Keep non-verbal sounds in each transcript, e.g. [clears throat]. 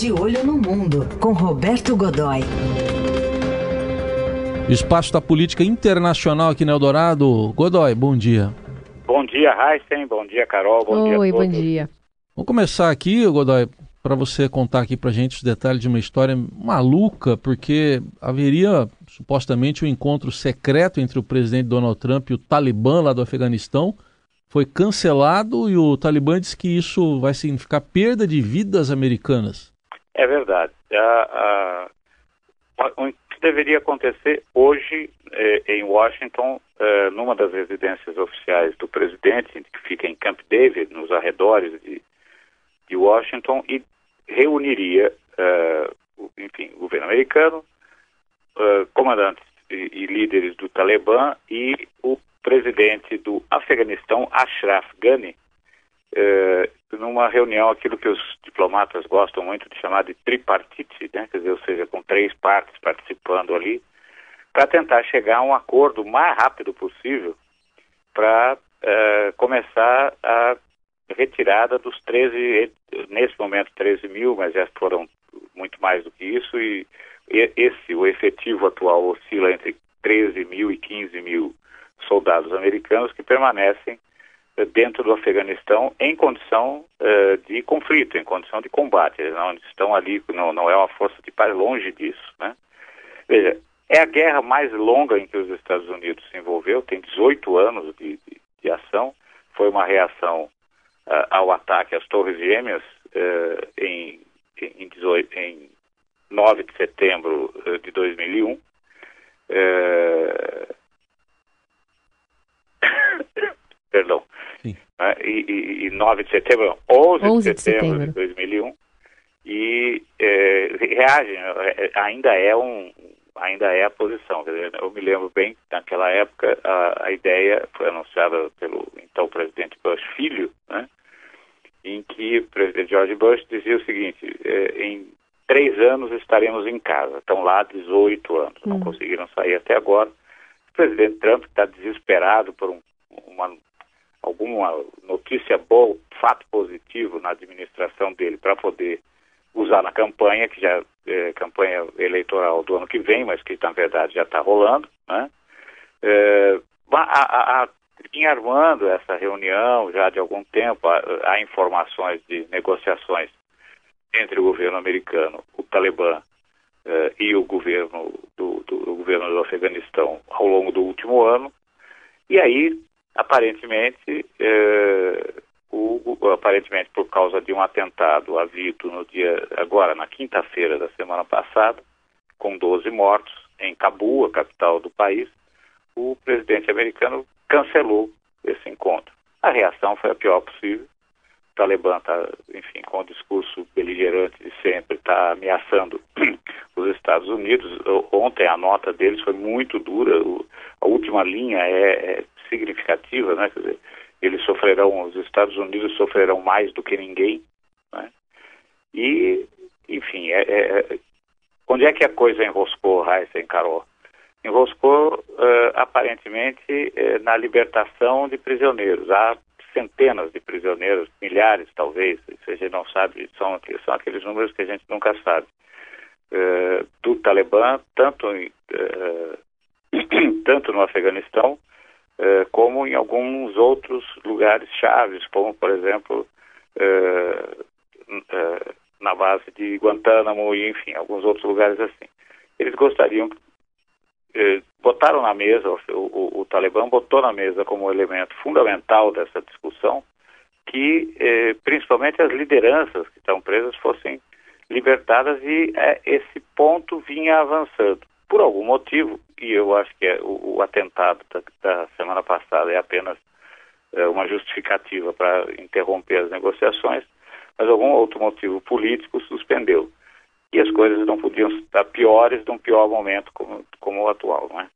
De Olho no Mundo, com Roberto Godoy. Espaço da Política Internacional aqui no Eldorado. Godoy, bom dia. Bom dia, Heisen. Bom dia, Carol. Bom Oi, dia bom dia. Vamos começar aqui, Godoy, para você contar aqui para gente os detalhes de uma história maluca, porque haveria supostamente um encontro secreto entre o presidente Donald Trump e o Talibã lá do Afeganistão. Foi cancelado e o Talibã disse que isso vai significar perda de vidas americanas. É verdade. A, a, o que deveria acontecer hoje eh, em Washington, eh, numa das residências oficiais do presidente, que fica em Camp David, nos arredores de, de Washington, e reuniria, eh, enfim, o governo americano, comandantes e, e, líderes do Talibã e o presidente do Afeganistão, Ashraf Ghani, eh, numa reunião, aquilo que os diplomatas gostam muito de chamar de tripartite, né? quer dizer, ou seja, com três partes participando ali, para tentar chegar a um acordo o mais rápido possível para uh, começar a retirada dos 13, nesse momento 13 mil, mas já foram muito mais do que isso, e esse, o efetivo atual oscila entre 13 mil e 15 mil soldados americanos que permanecem dentro do Afeganistão em condição uh, de conflito, em condição de combate. Eles não estão ali, não, não é uma força de paz, longe disso. Né? Veja, é a guerra mais longa em que os Estados Unidos se envolveu, tem 18 anos de, de, de ação. Foi uma reação uh, ao ataque às Torres Gêmeas uh, em, em, 18, em 9 de setembro de 2001. Perdão. Né? E, e, e 9 de setembro, 11, 11 de, setembro de setembro de 2001. E é, reagem, é, ainda é um, ainda é a posição. Dizer, eu me lembro bem que naquela época a, a, ideia foi anunciada pelo então presidente Bush filho, né, em que o presidente George Bush dizia o seguinte: é, em três anos estaremos em casa. Estão lá 18 anos, não hum. conseguiram sair até agora. O presidente Trump está desesperado por um, uma alguma notícia boa, fato positivo na administração dele para poder usar na campanha, que já é campanha eleitoral do ano que vem, mas que na verdade já está rolando, né? É, a, a, a, armando essa reunião já de algum tempo, há, há, informações de negociações entre o governo americano, o Talibã é, e o governo do, do, do governo do Afeganistão ao longo do último ano, e aí aparentemente, eh, o, aparentemente por causa de um atentado havido no dia, agora na quinta-feira da semana passada, com 12 mortos em Cabul, a capital do país, o presidente americano cancelou esse encontro. A reação foi a pior possível. Talibã está, enfim, com o discurso beligerante de sempre, está ameaçando [clears throat] os Estados Unidos. Ontem a nota deles foi muito dura. A última linha é, é significativa, né? Quer dizer, eles sofrerão, os Estados Unidos sofrerão mais do que ninguém, né? E, enfim, é, é, onde é que a coisa enroscou, Raíssa Carol? Enroscou, uh, aparentemente, uh, na libertação de prisioneiros. Há centenas de prisioneiros, milhares talvez, se a gente não sabe, são, são aqueles números que a gente nunca sabe, uh, do Talibã, tanto, [clears throat] tanto no Afeganistão eh, como em alguns outros lugares chaves, como, por exemplo, na base de Guantánamo e, enfim, alguns outros lugares assim. Eles gostariam, botaram na mesa, o, o, o, Talibã botou na mesa como elemento fundamental dessa discussão que, principalmente, as lideranças que estão presas fossem libertadas e esse ponto vinha avançando por algum motivo, e eu acho que é o, o atentado da, da, semana passada é apenas é, uma justificativa para interromper as negociações, mas algum outro motivo político suspendeu. E as coisas não podiam estar piores de um pior momento como, como o atual, não é?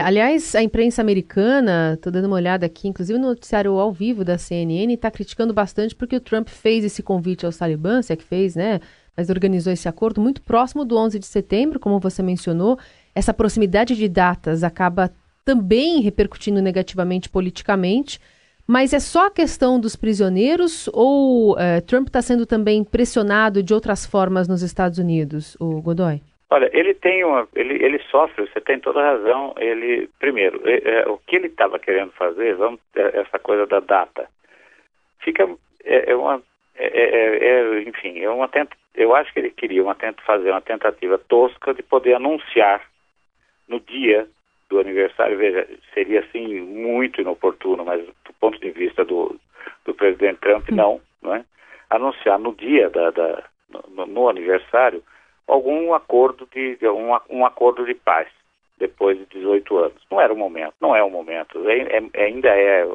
Aliás, a imprensa americana, estou dando uma olhada aqui, inclusive no noticiário ao vivo da CNN, está criticando bastante porque o Trump fez esse convite aos talibãs, se é que fez, né? mas organizou esse acordo muito próximo do 11 de setembro, como você mencionou. Essa proximidade de datas acaba também repercutindo negativamente politicamente, Mas é só a questão dos prisioneiros ou é, Trump está sendo também pressionado de outras formas nos Estados Unidos, o Godoy? Olha, ele tem uma, ele, ele sofre. Você tem toda razão. Ele primeiro, é, é, o que ele estava querendo fazer, vamos é, essa coisa da data, fica é, é uma, é, enfim, é uma tenta, eu acho que ele queria uma tenta fazer uma tentativa tosca de poder anunciar no dia do aniversário. Veja, seria assim muito inoportuno, mas do ponto de vista do, do presidente Trump, não, não é? Anunciar no dia da, da no, no, aniversário algum acordo de, de um, um, acordo de paz depois de 18 anos. Não era o momento, não é o momento. É, é, ainda é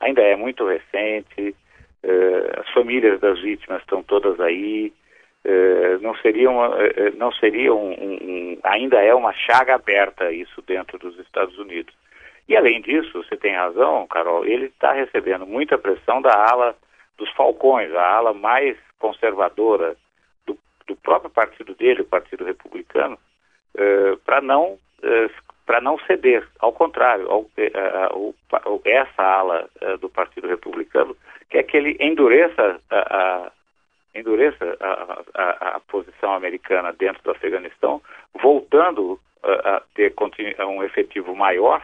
ainda é muito recente. Uh, as famílias das vítimas estão todas aí. Uh, não seria, uma, uh, não seria um, um, um, ainda é uma chaga aberta isso dentro dos Estados Unidos. E além disso, você tem razão, Carol, ele está recebendo muita pressão da ala dos falcões, a ala mais conservadora do, do próprio partido dele, o Partido Republicano, para não para não ceder. Ao contrário, ao, essa ala do Partido Republicano quer que ele endureça a, endureça a, a, a, posição americana dentro do Afeganistão, voltando a, a ter um efetivo maior,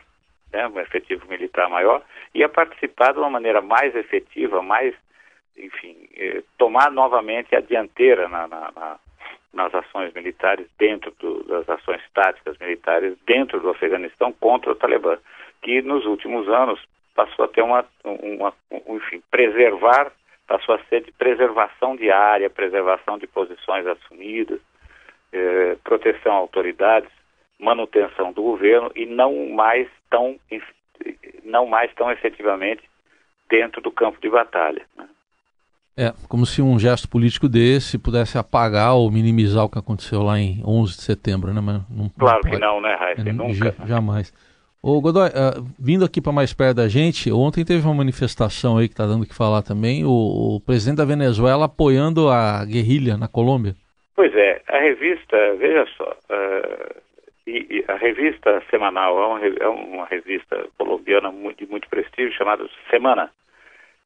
né, um efetivo militar maior, e a participar de uma maneira mais efetiva, mais, enfim, eh, tomar novamente a dianteira na, na, na, nas ações militares dentro do, das ações táticas militares dentro do Afeganistão contra o Talibã, que nos últimos anos passou a ter uma, uma, uma enfim, preservar passou a ser de preservação de área, preservação de posições assumidas, eh, proteção a autoridades, manutenção do governo e não mais tão não mais tão efetivamente dentro do campo de batalha. Né? É, como se um gesto político desse pudesse apagar ou minimizar o que aconteceu lá em 11 de setembro, né? Mas não, claro não que não, né, Raíssa? Nunca. Jamais. Ô Godoy, uh, vindo aqui para mais perto da gente, ontem teve uma manifestação aí que está dando o que falar também, o, o, presidente da Venezuela apoiando a guerrilha na Colômbia. Pois é, a revista, veja só, uh, e, e a revista semanal é uma, é uma revista colombiana de muito prestígio chamada Semana.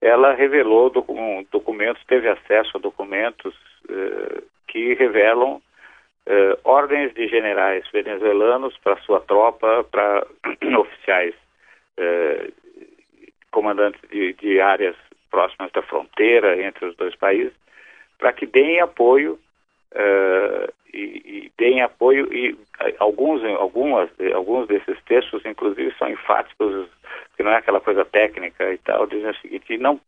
Ela revelou documentos, teve acesso a documentos uh, que revelam eh, ordens de generais venezuelanos para sua tropa, para [clears throat] oficiais eh, comandantes de, de, áreas próximas da fronteira entre os dois países, para que deem apoio eh, e, e, deem apoio e alguns algumas alguns desses textos inclusive são enfáticos que não é aquela coisa técnica e tal dizem o seguinte não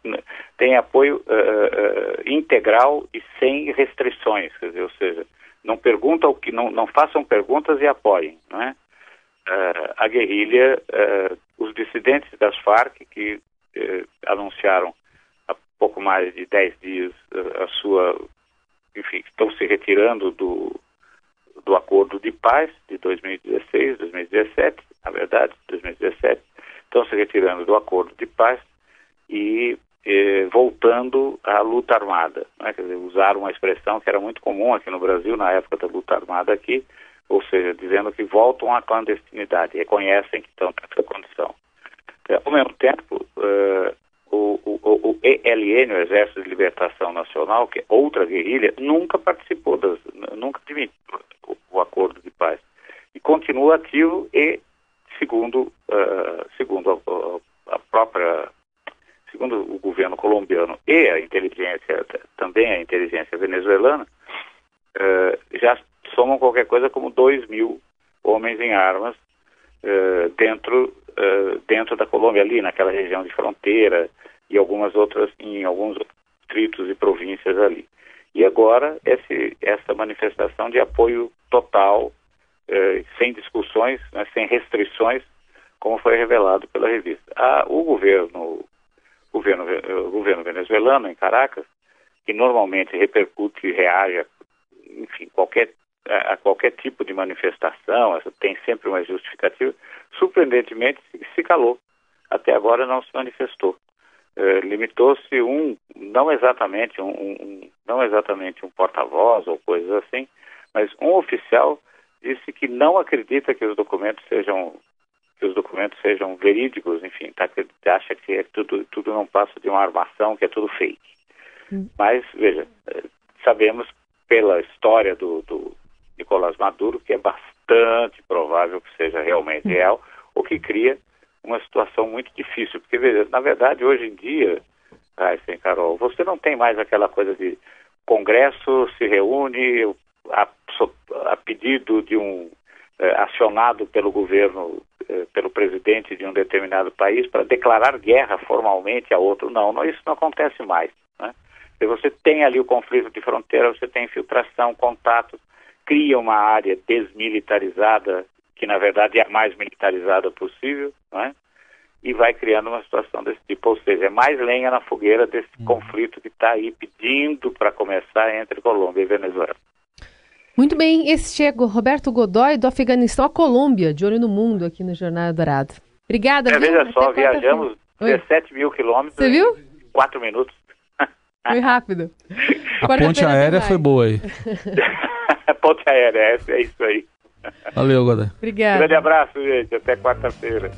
tem apoio uh, uh, integral e sem restrições quer dizer, ou seja não perguntam o que não, não façam perguntas e apoiem? Uh, a guerrilha, uh, os dissidentes das Farc que uh, anunciaram há pouco mais de 10 dias a sua, enfim, estão se retirando do, do acordo de paz de 2016, 2017, na verdade, 2017, estão se retirando do acordo de paz e eh, voltando à luta armada. Né? Quer dizer, usar uma expressão que era muito comum aqui no Brasil na época da luta armada aqui, ou seja, dizendo que voltam à clandestinidade, reconhecem que estão nessa condição. É, ao mesmo tempo, uh, o, o, o, ELN, o Exército de Libertação Nacional, que é outra guerrilha, nunca participou, das, nunca admitiu o, acordo de paz. E continua ativo e, segundo, uh, segundo a, a própria segundo o governo colombiano e a inteligência, também a inteligência venezuelana, uh, já somam qualquer coisa como 2 mil homens em armas uh, dentro, uh, dentro da Colômbia, ali naquela região de fronteira e algumas outras, em alguns distritos e províncias ali. E agora esse, essa manifestação de apoio total, sem discussões, né, sem restrições, como foi revelado pela revista. Ah, o governo governo, o governo venezuelano em Caracas, que normalmente repercute e reage a, enfim, qualquer, a, a qualquer tipo de manifestação, tem sempre uma justificativa, surpreendentemente se calou. Até agora não se manifestou. Eh, limitou-se um, não exatamente um, um não exatamente um porta-voz ou coisas assim, mas um oficial disse que não acredita que os documentos sejam que os documentos sejam verídicos, enfim, tá, acha que é tudo, tudo não passa de uma armação, que é tudo fake. Hum. Mas, veja, eh, sabemos pela história do, do Nicolás Maduro que é bastante provável que seja realmente hum. real, o que cria uma situação muito difícil. Porque, veja, na verdade, hoje em dia, Aysen, Carol, você não tem mais aquela coisa de Congresso se reúne a, a pedido de um eh, acionado pelo governo, eh, pelo presidente de um determinado país para declarar guerra formalmente a outro. Não, não isso não acontece mais. Né? Se você tem ali o conflito de fronteira, você tem infiltração, contato, cria uma área desmilitarizada, que na verdade é a mais militarizada possível, né? e vai criando uma situação desse tipo. Ou seja, é mais lenha na fogueira desse uhum. conflito que está aí pedindo para começar entre Colômbia e Venezuela. Muito bem, esse chegou Roberto Godoy do Afeganistão à Colômbia, de olho no mundo aqui no Jornal Dourado. Obrigada. É, veja só, viajamos 17 mil quilômetros Você viu? em 4 minutos. Foi rápido. [laughs] A ponte aérea foi boa aí. [laughs] a [laughs] ponte aérea, é, é isso aí. Valeu, Godoy. Obrigada. Grande abraço, gente. Até quarta-feira.